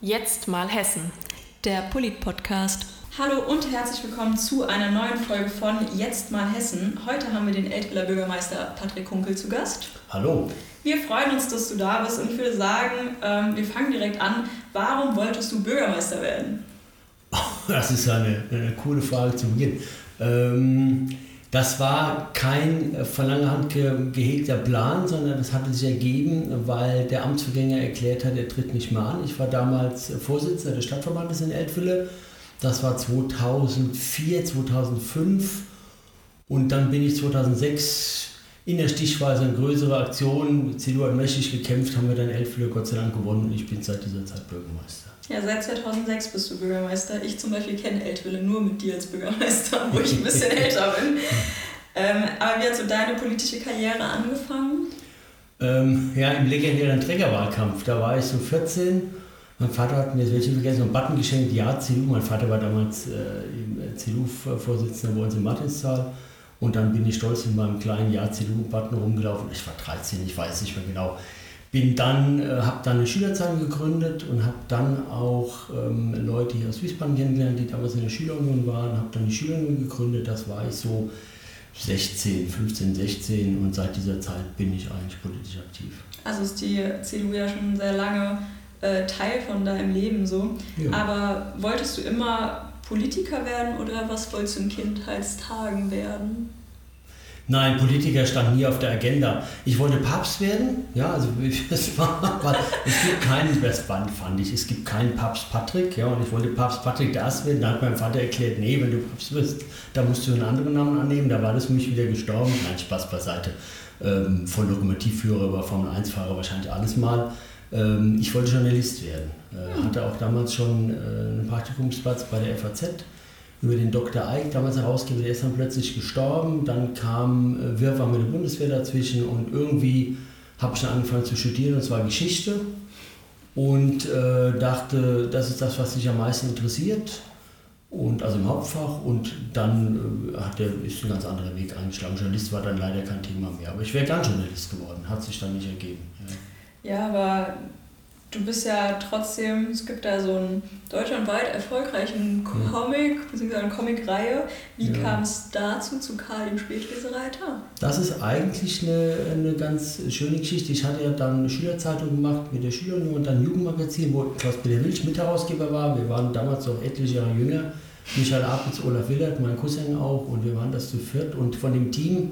Jetzt mal Hessen, der Polit-Podcast. Hallo und herzlich willkommen zu einer neuen Folge von Jetzt mal Hessen. Heute haben wir den Eltwiller Bürgermeister Patrick Kunkel zu Gast. Hallo. Wir freuen uns, dass du da bist und ich würde sagen, ähm, wir fangen direkt an. Warum wolltest du Bürgermeister werden? Das ist eine, eine coole Frage zu Beginn. Ähm, das war kein äh, von langer Hand gehegter Plan, sondern das hatte sich ergeben, weil der Amtsvergänger erklärt hat, er tritt nicht mehr an. Ich war damals Vorsitzender des Stadtverbandes in Eltville. Das war 2004, 2005. Und dann bin ich 2006 in der Stichweise eine größere Aktion. CDU hat mächtig gekämpft, haben wir dann Eltville Gott sei Dank gewonnen und ich bin seit dieser Zeit Bürgermeister. Ja, seit 2006 bist du Bürgermeister. Ich zum Beispiel kenne Eltville nur mit dir als Bürgermeister, wo ich ein bisschen älter bin. Ähm, aber wie hat so deine politische Karriere angefangen? Ähm, ja, im legendären Trägerwahlkampf. Da war ich so 14. Mein Vater hat mir, das werde ich vergessen, einen Button geschenkt, ja, CDU. Mein Vater war damals äh, CDU-Vorsitzender bei uns in Martinsthal. Und dann bin ich stolz in meinem kleinen Ja, CDU-Button rumgelaufen. Ich war 13, ich weiß nicht mehr genau bin dann, äh, habe dann eine Schülerzeitung gegründet und habe dann auch ähm, Leute hier aus Wiesbaden kennengelernt, die damals in der Schülerunion waren, habe dann die Schülerunion gegründet, das war ich so 16, 15, 16 und seit dieser Zeit bin ich eigentlich politisch aktiv. Also ist die CDU ja schon sehr lange äh, Teil von deinem Leben so. Ja. Aber wolltest du immer Politiker werden oder was wolltest du in Kindheitstagen werden? Nein, Politiker stand nie auf der Agenda. Ich wollte Papst werden, ja, also es, war, es gibt keinen, das fand ich, es gibt keinen Papst Patrick, ja, und ich wollte Papst Patrick das werden. Da hat mein Vater erklärt, nee, wenn du Papst wirst, da musst du einen anderen Namen annehmen. Da war das mich wieder gestorben. Nein, Spaß beiseite. Ähm, von Lokomotivführer über Formel 1-Fahrer wahrscheinlich alles mal. Ähm, ich wollte Journalist werden. Äh, hatte auch damals schon äh, einen Praktikumsplatz bei der FAZ über den Dr. Eick, damals Herausgeber, der ist dann plötzlich gestorben. Dann kam äh, Wirrwarr mit der Bundeswehr dazwischen und irgendwie habe ich dann angefangen zu studieren, und zwar Geschichte. Und äh, dachte, das ist das, was mich am meisten interessiert. Und also im Hauptfach und dann äh, hat der, ist ein ganz anderer Weg eingeschlagen. Journalist war dann leider kein Thema mehr. Aber ich wäre gern Journalist geworden, hat sich dann nicht ergeben. Ja, aber du bist ja trotzdem, es gibt da so einen deutschlandweit erfolgreichen Comic, beziehungsweise eine Comicreihe. Wie ja. kam es dazu, zu Karl dem Spätlesereiter? Das ist eigentlich eine, eine ganz schöne Geschichte. Ich hatte ja dann eine Schülerzeitung gemacht mit der Schülerunion und dann ein Jugendmagazin, wo Klaus-Peter Wilsch Mitherausgeber war. Wir waren damals noch etliche Jahre jünger. Michael Apitz, Olaf Willert, mein Cousin auch und wir waren das zu viert. Und von dem Team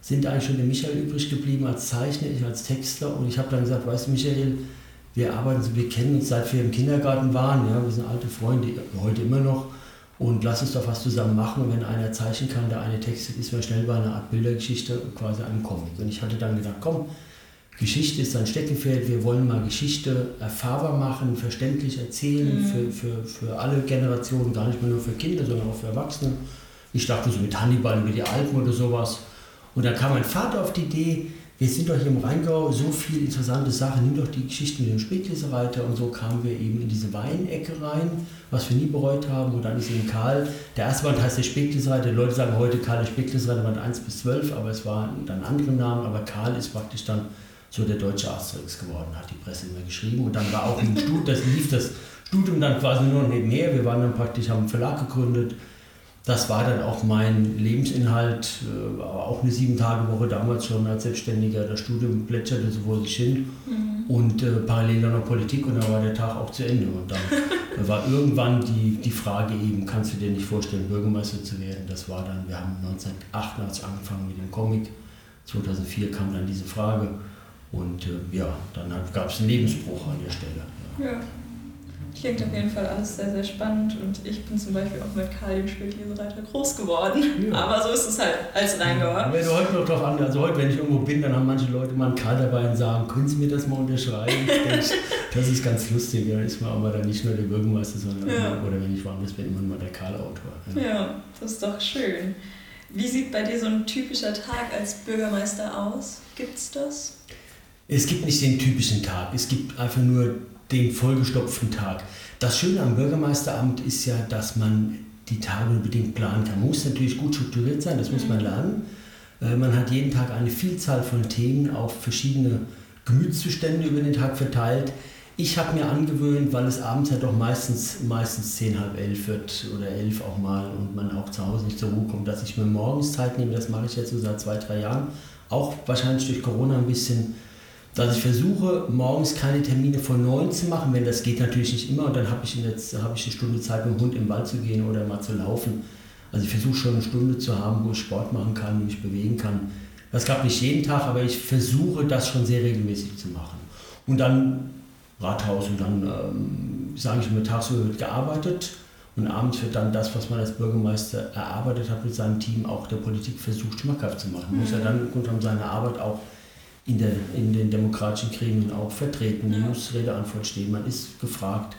sind eigentlich schon der Michael übrig geblieben als Zeichner, ich als Texter. Und ich habe dann gesagt, weißt du Michael, wir arbeiten, wir kennen uns seit wir im Kindergarten waren, ja, wir sind alte Freunde, heute immer noch. Und lass uns doch was zusammen machen. Und wenn einer zeichnen kann, der eine textet, ist man schnell bei einer Art Bildergeschichte, quasi einem Comic. Und ich hatte dann gedacht, komm, Geschichte ist ein Steckenpferd, wir wollen mal Geschichte erfahrbar machen, verständlich erzählen, mhm. für, für, für alle Generationen, gar nicht mehr nur für Kinder, sondern auch für Erwachsene. Ich dachte so mit Hannibal über die Alpen oder sowas. Und dann kam mein Vater auf die Idee, wir sind doch hier im Rheingau, so viele interessante Sachen, nimm doch die Geschichten mit dem Spätleser Und so kamen wir eben in diese Weinecke rein, was wir nie bereut haben. Und dann ist eben Karl, der erste Band heißt der Spätleser Die Leute sagen heute Karl der Spätleser Band 1 bis 12, aber es war dann andere Namen. Aber Karl ist praktisch dann so der deutsche Asterix geworden, hat die Presse immer geschrieben. Und dann war auch im Studium, das lief das Studium dann quasi nur nebenher. Wir waren dann praktisch, haben einen Verlag gegründet, das war dann auch mein Lebensinhalt, äh, auch eine Sieben-Tage-Woche damals schon als Selbstständiger. Das Studium plätscherte so vor sich hin mhm. und äh, parallel dann noch Politik und dann war der Tag auch zu Ende. Und dann war irgendwann die, die Frage eben, kannst du dir nicht vorstellen, Bürgermeister zu werden? Das war dann, wir haben 1988 angefangen mit dem Comic, 2004 kam dann diese Frage und äh, ja, dann gab es einen Lebensbruch an der Stelle. Ja. ja. Klingt auf jeden Fall alles sehr, sehr spannend und ich bin zum Beispiel auch mit Karl dem Spiellesereiter groß geworden. Ja. Aber so ist es halt als Rheingauer. Ja, wenn du heute noch drauf an, also heute, wenn ich irgendwo bin, dann haben manche Leute mal einen Karl dabei und sagen, können Sie mir das mal unterschreiben? denke, das ist ganz lustig, da ist man aber dann nicht nur der Bürgermeister, sondern ja. oder wenn ich woanders bin, immer nur der Karl-Autor. Ja. ja, das ist doch schön. Wie sieht bei dir so ein typischer Tag als Bürgermeister aus? Gibt es das? Es gibt nicht den typischen Tag. Es gibt einfach nur den vollgestopften Tag. Das Schöne am Bürgermeisteramt ist ja, dass man die Tage unbedingt planen kann. Man muss natürlich gut strukturiert sein, das muss man mhm. lernen. Äh, man hat jeden Tag eine Vielzahl von Themen auf verschiedene Gemütszustände über den Tag verteilt. Ich habe mir angewöhnt, weil es abends ja doch meistens, meistens 10, halb elf wird oder elf auch mal und man auch zu Hause nicht zur Ruhe kommt, dass ich mir morgens Zeit nehme. Das mache ich jetzt so seit zwei, drei Jahren. Auch wahrscheinlich durch Corona ein bisschen, dass ich versuche, morgens keine Termine vor neun zu machen, wenn das geht natürlich nicht immer. Und dann habe ich, hab ich eine Stunde Zeit, mit dem Hund im Wald zu gehen oder mal zu laufen. Also ich versuche schon eine Stunde zu haben, wo ich Sport machen kann, mich bewegen kann. Das klappt nicht jeden Tag, aber ich versuche das schon sehr regelmäßig zu machen. Und dann Rathaus und dann, ähm, sage ich mir, tagsüber wird gearbeitet und abends wird dann das, was man als Bürgermeister erarbeitet hat mit seinem Team, auch der Politik versucht, schmackhaft zu machen. Mhm. Muss er dann im Grunde seine Arbeit auch in, der, in den demokratischen Gremien auch vertreten, mhm. muss Rede Antwort stehen, man ist gefragt,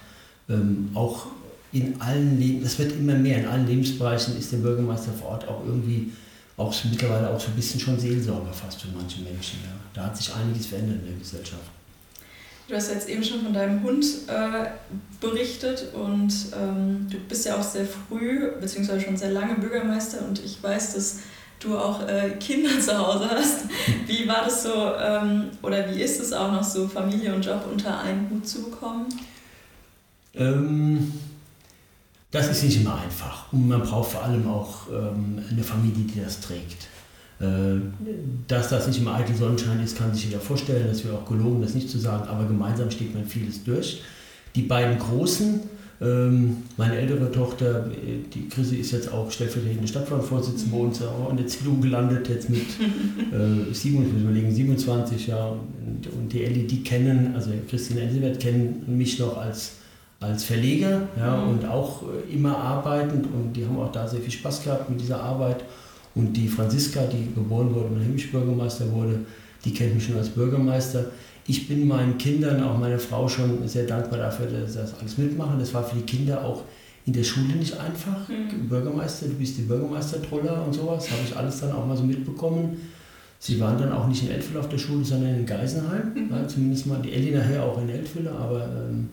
ähm, auch in allen Leben, das wird immer mehr, in allen Lebensbereichen ist der Bürgermeister vor Ort auch irgendwie auch mittlerweile auch so ein bisschen schon Seelsorger fast für manche Menschen. Ja. Da hat sich einiges verändert in der Gesellschaft. Du hast jetzt eben schon von deinem Hund äh, berichtet und ähm, du bist ja auch sehr früh, beziehungsweise schon sehr lange Bürgermeister und ich weiß, dass du auch äh, Kinder zu Hause hast. Wie war das so ähm, oder wie ist es auch noch so, Familie und Job unter einen Hut zu bekommen? Ähm, das ist nicht immer einfach und man braucht vor allem auch ähm, eine Familie, die das trägt. Äh, dass das nicht immer eitel Sonnenschein ist, kann sich jeder vorstellen. Das wäre auch gelogen, das nicht zu sagen, aber gemeinsam steht man vieles durch. Die beiden Großen, meine ältere Tochter, die Chrissy ist jetzt auch stellvertretende Stadtverordnungsvorsitzende bei uns auch in der CDU gelandet, jetzt mit äh, 27, 27 ja, und, die Ellie, die kennen, also Christine Elisabeth kennen mich noch als, als Verleger ja, mhm. und auch äh, immer arbeitend und die haben auch da sehr viel Spaß gehabt mit dieser Arbeit. Und die Franziska, die geboren wurde und heimisch Bürgermeister wurde, die kennt mich schon als Bürgermeister. Ich bin meinen Kindern, auch meiner Frau, schon sehr dankbar dafür, dass sie das alles mitmachen. Das war für die Kinder auch in der Schule nicht einfach. Mhm. Bürgermeister, du bist die Bürgermeistertroller und sowas, habe ich alles dann auch mal so mitbekommen. Sie waren dann auch nicht in Eltville auf der Schule, sondern in Geisenheim. Mhm. Ja, zumindest mal die Elli nachher auch in Eltville, aber ähm,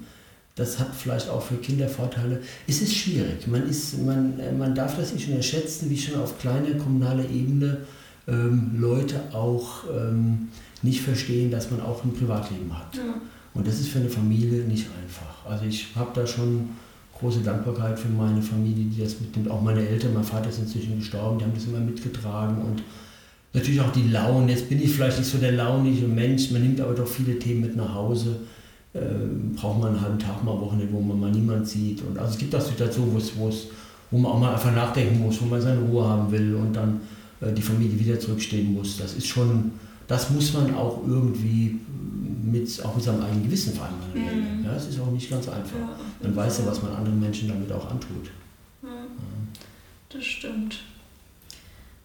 das hat vielleicht auch für Kinder Vorteile. Es ist schwierig. Man, ist, man, man darf das nicht unterschätzen, wie schon auf kleiner kommunaler Ebene ähm, Leute auch ähm, nicht verstehen, dass man auch ein Privatleben hat. Ja. Und das ist für eine Familie nicht einfach. Also ich habe da schon große Dankbarkeit für meine Familie, die das mitnimmt. Auch meine Eltern, mein Vater ist inzwischen gestorben, die haben das immer mitgetragen und natürlich auch die Launen. Jetzt bin ich vielleicht nicht so der launige Mensch, man nimmt aber doch viele Themen mit nach Hause äh, braucht man einen halben Tag mal Wochenende, wo man mal niemand sieht. Und also es gibt auch Situationen, wo es, wo man auch mal einfach nachdenken muss, wo man seine Ruhe haben will und dann die Familie wieder zurückstehen muss. Das ist schon, das muss man auch irgendwie mit, auch mit seinem eigenen Gewissen vereinbaren. Mhm. Ja, es ist auch nicht ganz einfach. Ja, man weiß ja, was man anderen Menschen damit auch antut. Ja, das stimmt.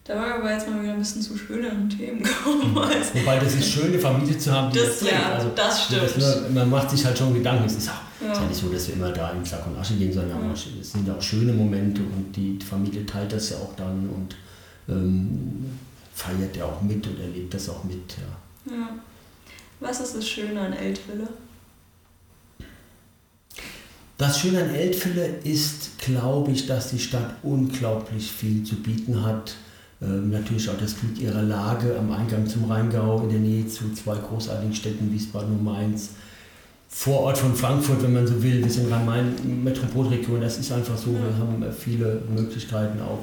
Da war aber jetzt mal wieder ein bisschen zu schöneren Themen gekommen. Also Wobei das ist schön, eine Familie zu haben, die das, das Ja, also, das stimmt. Das man macht sich halt schon Gedanken. Es ist, auch, ja. ist nicht so, dass wir immer da in Sack und Asche gehen, sondern ja. es sind auch schöne Momente und die Familie teilt das ja auch dann und ähm, feiert ja auch mit und erlebt das auch mit. Ja. ja. Was ist das Schöne an Eltville? Das Schöne an Eltville ist, glaube ich, dass die Stadt unglaublich viel zu bieten hat ähm, natürlich auch das Glück ihrer Lage am Eingang zum Rheingau in der Nähe zu zwei großartigen Städten, Wiesbaden und Mainz. Vor Ort von Frankfurt, wenn man so will, wir sind Rhein-Main-Metropolregion, das ist einfach so, wir haben äh, viele Möglichkeiten auch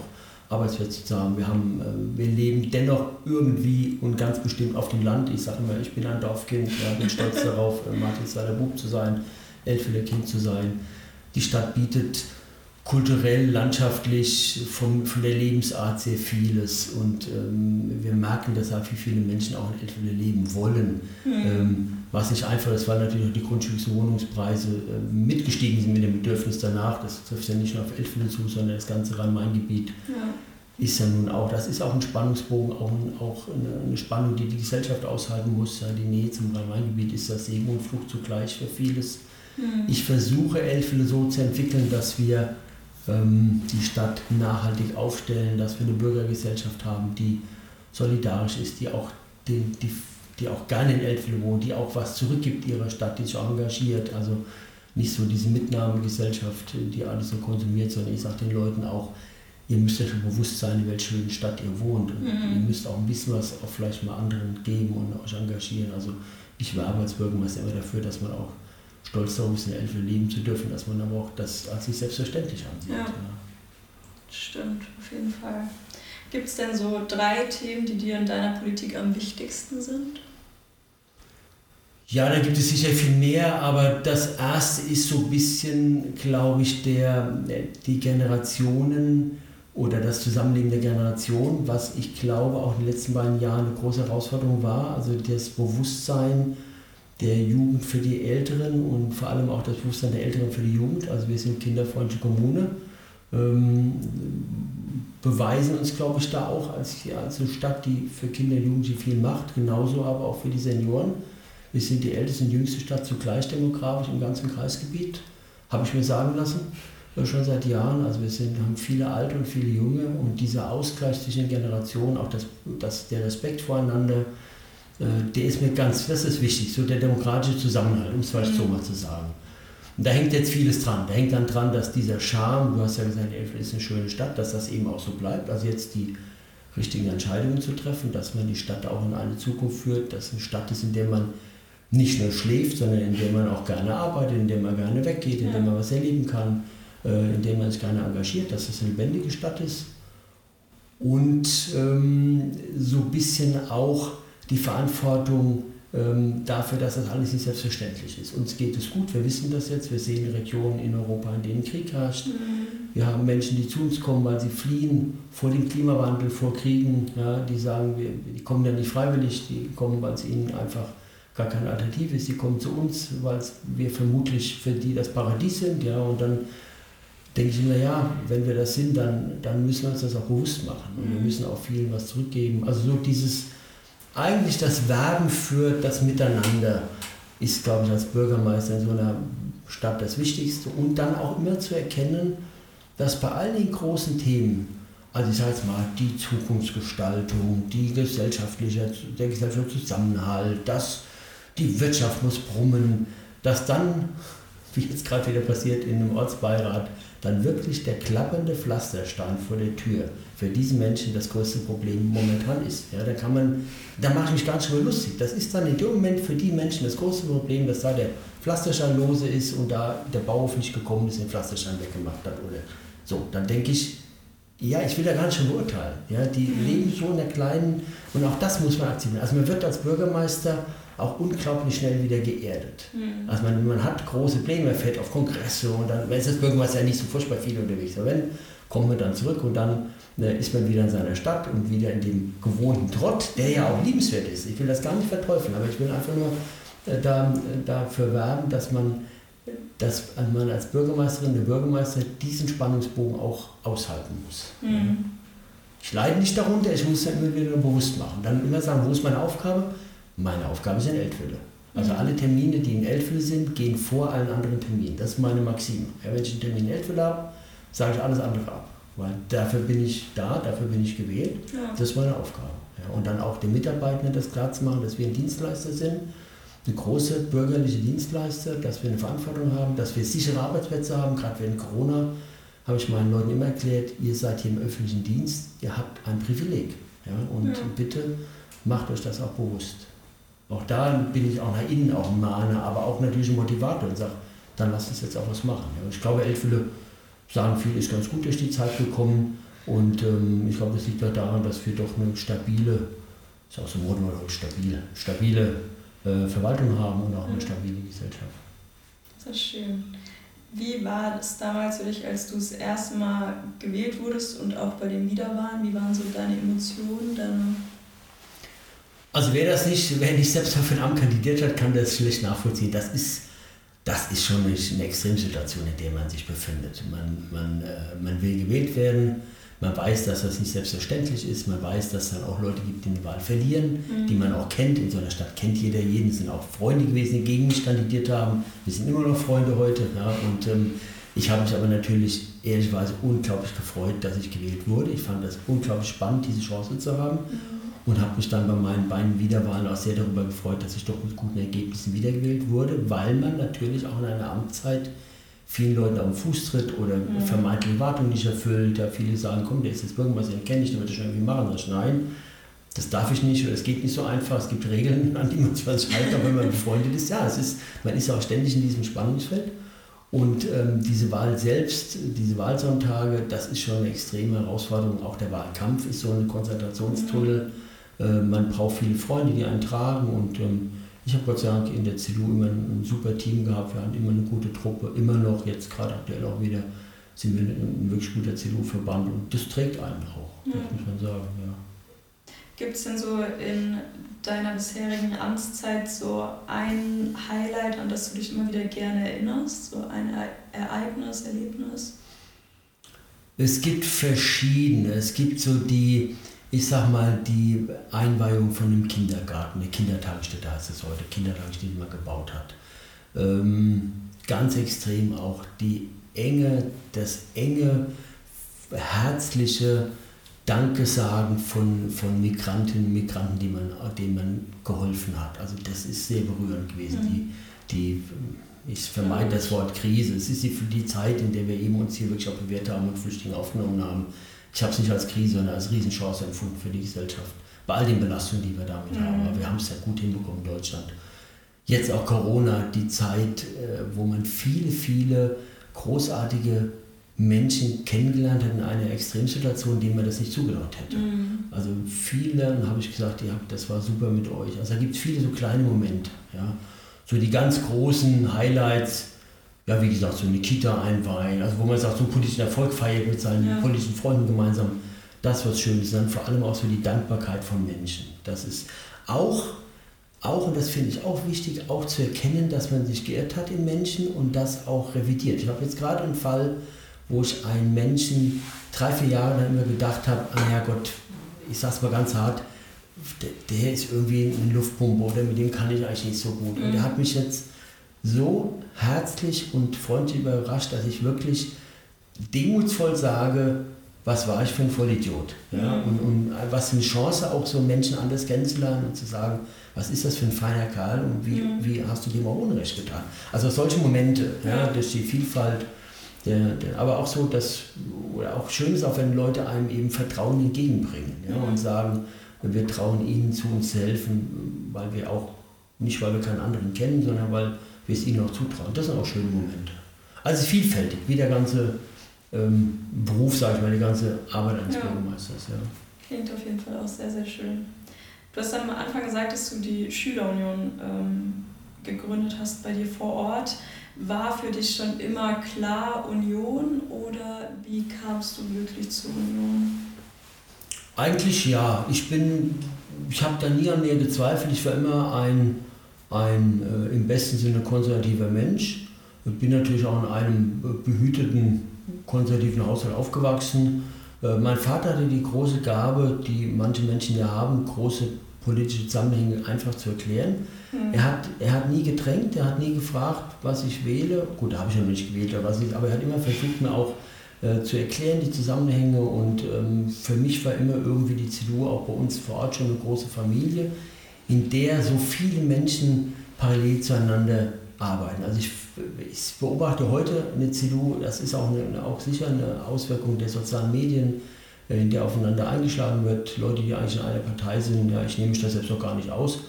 Arbeitsplätze zu haben. Wir, haben, äh, wir leben dennoch irgendwie und ganz bestimmt auf dem Land. Ich sage immer, ich bin ein Dorfkind, ja, bin stolz darauf, äh, Martinsweiler Bub zu sein, Elfwiller Kind zu sein. Die Stadt bietet kulturell, landschaftlich, vom, von der Lebensart sehr vieles. Und ähm, wir merken deshalb, wie viele Menschen auch in Eltville leben wollen. Mhm. Ähm, was nicht einfach ist, weil natürlich auch die Grundstücks- und Wohnungspreise äh, mitgestiegen sind mit dem Bedürfnis danach. Das trifft ja nicht nur auf Eltville zu, sondern das ganze Rhein-Main-Gebiet. Ja. Ist ja nun auch, das ist auch ein Spannungsbogen, auch, ein, auch eine, eine, Spannung, die die Gesellschaft aushalten muss. Ja, die Nähe zum Rhein-Main-Gebiet ist das Segen und Flucht zugleich für vieles. Mhm. Ich versuche Eltville so zu entwickeln, dass wir die Stadt nachhaltig aufstellen, dass wir eine Bürgergesellschaft haben, die solidarisch ist, die auch, den, die, die auch gerne in Eltville wohnt, die auch was zurückgibt ihrer Stadt, die sich engagiert. Also nicht so diese Mitnahmegesellschaft, die alles so konsumiert, sondern ich sage den Leuten auch, ihr müsst euch schon bewusst sein, in welcher schönen Stadt ihr wohnt. Und mhm. ihr müsst auch ein bisschen was auch vielleicht mal anderen geben und euch engagieren. Also ich werbe als Bürgermeister immer dafür, dass man auch stolz darauf ist, in Elfe leben zu dürfen, dass man aber auch das als sich selbstverständlich ansieht. Ja. Ja. Stimmt, auf jeden Fall. Gibt es denn so drei Themen, die dir in deiner Politik am wichtigsten sind? Ja, da gibt es sicher viel mehr, aber das erste ist so ein bisschen, glaube ich, der, die Generationen oder das Zusammenleben der Generation, was ich glaube auch in den letzten beiden Jahren eine große Herausforderung war. Also das Bewusstsein der Jugend für die Älteren und vor allem auch das Bewusstsein der Älteren für die Jugend. Also wir sind kinderfreundliche Kommune, ähm, beweisen uns, glaube ich, da auch als, als eine Stadt, die für Kinder und Jugendliche viel macht, genauso aber auch für die Senioren. Wir sind die älteste und jüngste Stadt zugleich demografisch im ganzen Kreisgebiet, habe ich mir sagen lassen, äh, schon seit Jahren. Also wir sind, haben viele Alte und viele Junge und dieser Ausgleich zwischen den Generationen, auch das, das, der Respekt voreinander, der ist mir ganz, das ist wichtig, so der demokratische Zusammenhalt, um es vielleicht so mal zu sagen. Und da hängt jetzt vieles dran. Da hängt dann dran, dass dieser Charme, du hast ja gesagt, Elfen ist eine schöne Stadt, dass das eben auch so bleibt. Also jetzt die richtigen Entscheidungen zu treffen, dass man die Stadt auch in eine Zukunft führt, dass eine Stadt ist, in der man nicht nur schläft, sondern in der man auch gerne arbeitet, in der man gerne weggeht, in Ja. der man was erleben kann, äh, in der man sich gerne engagiert, dass das eine lebendige Stadt ist. Und ähm, so ein bisschen auch die Verantwortung ähm, dafür, dass das alles nicht selbstverständlich ist. Uns geht es gut, wir wissen das jetzt, wir sehen Regionen in Europa, in denen Krieg herrscht. Wir haben Menschen, die zu uns kommen, weil sie fliehen vor dem Klimawandel, vor Kriegen. Ja, die sagen, wir, die kommen ja nicht freiwillig, die kommen, weil es ihnen einfach gar keine Alternative ist. Die kommen zu uns, weil wir vermutlich für die das Paradies sind. Ja, und dann denke ich mir, ja, wenn wir das sind, dann, dann müssen wir uns das auch bewusst machen. Und wir Mhm. müssen auch vielen was zurückgeben. Also so dieses, eigentlich das Werben für das Miteinander ist, glaube ich, als Bürgermeister in so einer Stadt das Wichtigste. Und dann auch immer zu erkennen, dass bei all den großen Themen, also ich sage jetzt mal, die Zukunftsgestaltung, die gesellschaftliche, der gesellschaftliche Zusammenhalt, das, die Wirtschaft muss brummen, dass dann, wie jetzt gerade wieder passiert in einem Ortsbeirat, dann wirklich der klappernde Pflasterstein vor der Tür für diesen Menschen das größte Problem momentan ist. Ja, da kann man, da mache ich ganz schön lustig. Das ist dann in dem Moment für die Menschen das große Problem, dass da der Pflasterstein lose ist und da der Bauhof nicht gekommen ist, den Pflasterstein weggemacht hat. Oder so, dann denke ich, ja, ich will da gar nicht schon beurteilen. Ja, die leben so in der kleinen, und auch das muss man akzeptieren. Also man wird als Bürgermeister auch unglaublich schnell wieder geerdet. Mhm. Also man, man hat große Pläne, man fährt auf Kongresse und dann ist das Bürgermeister ja nicht so furchtbar viel unterwegs. Aber wenn, kommt man dann zurück und dann ne, ist man wieder in seiner Stadt und wieder in dem gewohnten Trott, der ja auch liebenswert ist. Ich will das gar nicht verteufeln, aber ich will einfach nur äh, da, dafür werben, dass man, dass man als Bürgermeisterin, der Bürgermeister diesen Spannungsbogen auch aushalten muss. Mhm. Ich leide nicht darunter, ich muss es immer wieder bewusst machen. Dann immer sagen, wo ist meine Aufgabe? Meine Aufgabe ist in Eltville. Also Mhm. alle Termine, die in Eltville sind, gehen vor allen anderen Terminen. Das ist meine Maxime. Ja, wenn ich einen Termin in Eltville habe, sage ich alles andere ab. Weil dafür bin ich da, dafür bin ich gewählt. Ja. Das ist meine Aufgabe. Ja, und dann auch den Mitarbeitenden das klar zu machen, dass wir ein Dienstleister sind, eine große bürgerliche Dienstleister, dass wir eine Verantwortung haben, dass wir sichere Arbeitsplätze haben. Gerade während Corona habe ich meinen Leuten immer erklärt, ihr seid hier im öffentlichen Dienst, ihr habt ein Privileg. Ja, und bitte macht euch das auch bewusst. Auch da bin ich auch nach innen auch ein Mahner, aber auch natürlich ein Motivator und sage, dann lasst uns jetzt auch was machen. Ja, ich glaube, Eltville sagen viele, ist ganz gut durch die Zeit gekommen. Und ähm, ich glaube, das liegt auch daran, dass wir doch eine stabile, ist auch so ein Modewort, stabile, stabile äh, Verwaltung haben und auch eine Mhm. stabile Gesellschaft. Das ist schön. Wie war es damals für dich, als du das erste Mal gewählt wurdest und auch bei den Wiederwahlen? Wie waren so deine Emotionen? Deine Also wer das nicht, wer nicht selbst für ein Amt kandidiert hat, kann das schlecht nachvollziehen. Das ist, das ist schon eine, eine Extremsituation, in der man sich befindet. Man, man, äh, man will gewählt werden, man weiß, dass das nicht selbstverständlich ist, man weiß, dass es dann auch Leute gibt, die eine Wahl verlieren, die man auch kennt. In so einer Stadt kennt jeder jeden, es sind auch Freunde gewesen, die gegen mich kandidiert haben. Wir sind immer noch Freunde heute. Ja, und ähm, ich habe mich aber natürlich ehrlicherweise unglaublich gefreut, dass ich gewählt wurde. Ich fand das unglaublich spannend, diese Chance zu haben und habe mich dann bei meinen beiden Wiederwahlen auch sehr darüber gefreut, dass ich doch mit guten Ergebnissen wiedergewählt wurde, weil man natürlich auch in einer Amtszeit vielen Leuten auf den Fuß tritt oder Mhm. vermeintliche Erwartungen nicht erfüllt. Ja, viele sagen, komm, der ist jetzt Bürgermeister, den kenne ich, der wird das schon irgendwie machen. Sag ich, nein, das darf ich nicht oder es geht nicht so einfach, es gibt Regeln, an die man sich halten, aber wenn man befreundet ist, ja, es ist, man ist auch ständig in diesem Spannungsfeld. Und ähm, diese Wahl selbst, diese Wahlsonntage, das ist schon eine extreme Herausforderung. Auch der Wahlkampf ist so ein Konzentrationstunnel. Äh, man braucht viele Freunde, die einen tragen. Und ähm, ich habe Gott sei Dank in der CDU immer ein, super Team gehabt. Wir hatten immer eine gute Truppe, immer noch, jetzt gerade aktuell auch wieder, sind wir ein, wirklich guter CDU-Verband. Und das trägt einen auch, ja. muss man sagen. Ja. Gibt es denn so in deiner bisherigen Amtszeit so ein Highlight, an das du dich immer wieder gerne erinnerst? So ein Ereignis, Erlebnis? Es gibt verschiedene. Es gibt so die, ich sag mal, die Einweihung von einem Kindergarten, eine Kindertagesstätte heißt es heute, Kindertagesstätte, die man gebaut hat. Ähm, ganz extrem auch die enge, das enge, herzliche, Danke sagen von, von Migrantinnen und Migranten, die man, denen man geholfen hat. Also das ist sehr berührend gewesen. Mhm. Die, die, ich vermeide das Wort Krise. Es ist die, die Zeit, in der wir eben uns hier wirklich auch bewährt haben und Flüchtlinge aufgenommen haben. Ich habe es nicht als Krise, sondern als Riesenchance empfunden für die Gesellschaft. Bei all den Belastungen, die wir damit mhm. haben. Aber wir haben es ja gut hinbekommen in Deutschland. Jetzt auch Corona, die Zeit, äh, wo man viele, viele großartige Menschen kennengelernt hat in einer Extremsituation, denen man das nicht zugetraut hätte. Mhm. Also vielen habe ich gesagt, ja, das war super mit euch. Also da gibt es viele so kleine Momente. Ja. So die ganz großen Highlights, ja wie gesagt, so eine Kita einweihen, also wo man sagt, so einen politischen Erfolg feiert mit seinen ja. politischen Freunden gemeinsam. Das was schön ist. Dann vor allem auch so die Dankbarkeit von Menschen. Das ist auch, auch und das finde ich auch wichtig, auch zu erkennen, dass man sich geirrt hat in Menschen und das auch revidiert. Ich habe jetzt gerade einen Fall, wo ich einen Menschen drei, vier Jahre lang immer gedacht habe, ah ja Gott, ich sag's mal ganz hart, der, der, ist irgendwie eine Luftpumpe oder mit dem kann ich eigentlich nicht so gut. Mhm. Und der hat mich jetzt so herzlich und freundlich überrascht, dass ich wirklich demutsvoll sage, was war ich für ein Vollidiot. Ja? Mhm. Und, und was eine Chance auch so Menschen anders kennenzulernen und zu sagen, was ist das für ein feiner Kerl und wie, mhm. wie hast du dem auch Unrecht getan. Also solche Momente, ja, durch die Vielfalt der, der, aber auch so, dass, oder auch schön ist auch, wenn Leute einem eben Vertrauen entgegenbringen ja, und sagen, wir trauen ihnen zu uns zu helfen, weil wir auch, nicht weil wir keinen anderen kennen, sondern weil wir es ihnen auch zutrauen. Das sind auch schöne Momente. Also vielfältig, wie der ganze ähm, Beruf, sage ich mal, die ganze Arbeit eines ja. Bürgermeisters. Ja. Klingt auf jeden Fall auch sehr, sehr schön. Du hast am Anfang gesagt, dass du die Schülerunion ähm, gegründet hast bei dir vor Ort. War für dich schon immer klar Union oder wie kamst du wirklich zur Union? Eigentlich ja. Ich bin, ich habe da nie an mir gezweifelt. Ich war immer ein, ein äh, im besten Sinne konservativer Mensch. Ich bin natürlich auch in einem äh, behüteten konservativen Haushalt aufgewachsen. Äh, mein Vater hatte die große Gabe, die manche Menschen ja haben, große politische Zusammenhänge einfach zu erklären. Mhm. Er, hat, er hat nie gedrängt, er hat nie gefragt, was ich wähle. Gut, da habe ich noch nicht gewählt, aber, was ich, aber er hat immer versucht, mir auch äh, zu erklären, die Zusammenhänge. Und ähm, für mich war immer irgendwie die CDU auch bei uns vor Ort schon eine große Familie, in der so viele Menschen parallel zueinander arbeiten. Also ich, ich beobachte heute eine CDU, das ist auch, eine, auch sicher eine Auswirkung der sozialen Medien, in der aufeinander eingeschlagen wird. Leute, die eigentlich in einer Partei sind, ja, ich nehme mich das selbst noch gar nicht aus.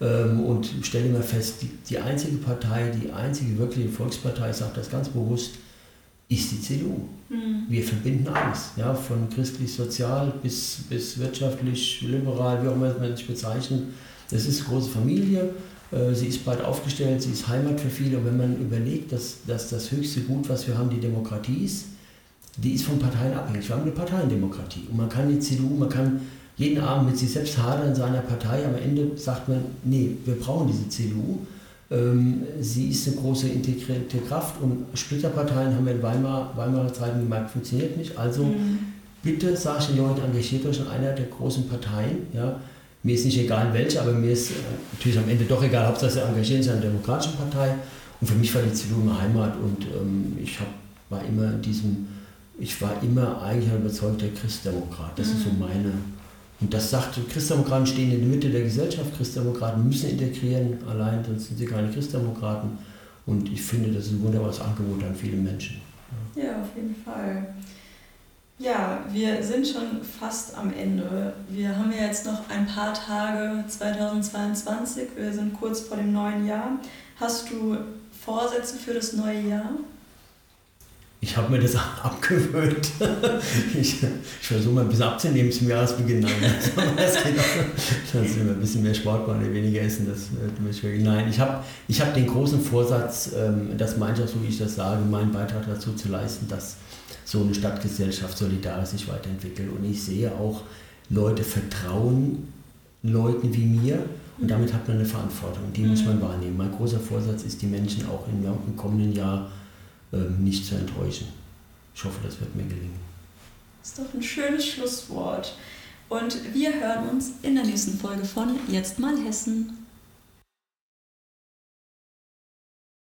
Ähm, und stelle mir fest, die, die einzige Partei, die einzige wirkliche Volkspartei, ich sage das ganz bewusst, ist die CDU. Mhm. Wir verbinden alles, ja, von christlich-sozial bis, bis wirtschaftlich-liberal, wie auch immer man sich bezeichnet. Das ist eine große Familie, äh, sie ist breit aufgestellt, sie ist Heimat für viele. Und wenn man überlegt, dass, dass das höchste Gut, was wir haben, die Demokratie ist, die ist von Parteien abhängig. Wir haben eine Parteiendemokratie. Und man kann die CDU, man kann jeden Abend mit sich selbst hadern in seiner Partei. Am Ende sagt man, nee, wir brauchen diese CDU. Ähm, sie ist eine große integrierte Kraft und Splitterparteien haben wir in Weimar, Weimarer Zeiten gemerkt, funktioniert nicht. Also mhm. bitte, sage ich den Leuten, engagiert euch in einer der großen Parteien. Ja. Mir ist nicht egal welche, aber mir ist äh, natürlich am Ende doch egal, Hauptsache sie engagieren sich in einer demokratischen Partei. Und für mich war die CDU eine Heimat und ähm, ich hab, war immer in diesem ich war immer eigentlich ein überzeugter Christdemokrat. Das mhm. ist so mhm. meine. Und das sagt, Christdemokraten stehen in der Mitte der Gesellschaft, Christdemokraten müssen integrieren, allein sonst sind sie keine Christdemokraten. Und ich finde, das ist ein wunderbares Angebot an viele Menschen. Ja, auf jeden Fall. Ja, wir sind schon fast am Ende. Wir haben ja jetzt noch ein paar Tage 2022. Wir sind kurz vor dem neuen Jahr. Hast du Vorsätze für das neue Jahr? Ich habe mir das abgewöhnt. ich, ich versuche mal ein bisschen abzunehmen zum Jahresbeginn. Das geht auch. Dass wir ein bisschen mehr Sport machen weniger essen. Das wird Nein, ich habe ich hab den großen Vorsatz, ähm, das auch so, wie ich das sage, meinen Beitrag dazu zu leisten, dass so eine Stadtgesellschaft solidarisch sich weiterentwickelt. Und ich sehe auch, Leute vertrauen Leuten wie mir und damit hat man eine Verantwortung. Die muss man mhm. wahrnehmen. Mein großer Vorsatz ist, die Menschen auch im kommenden Jahr ähm, nicht zu enttäuschen. Ich hoffe, das wird mir gelingen. Das ist doch ein schönes Schlusswort. Und wir hören uns in der nächsten Folge von Jetzt mal Hessen.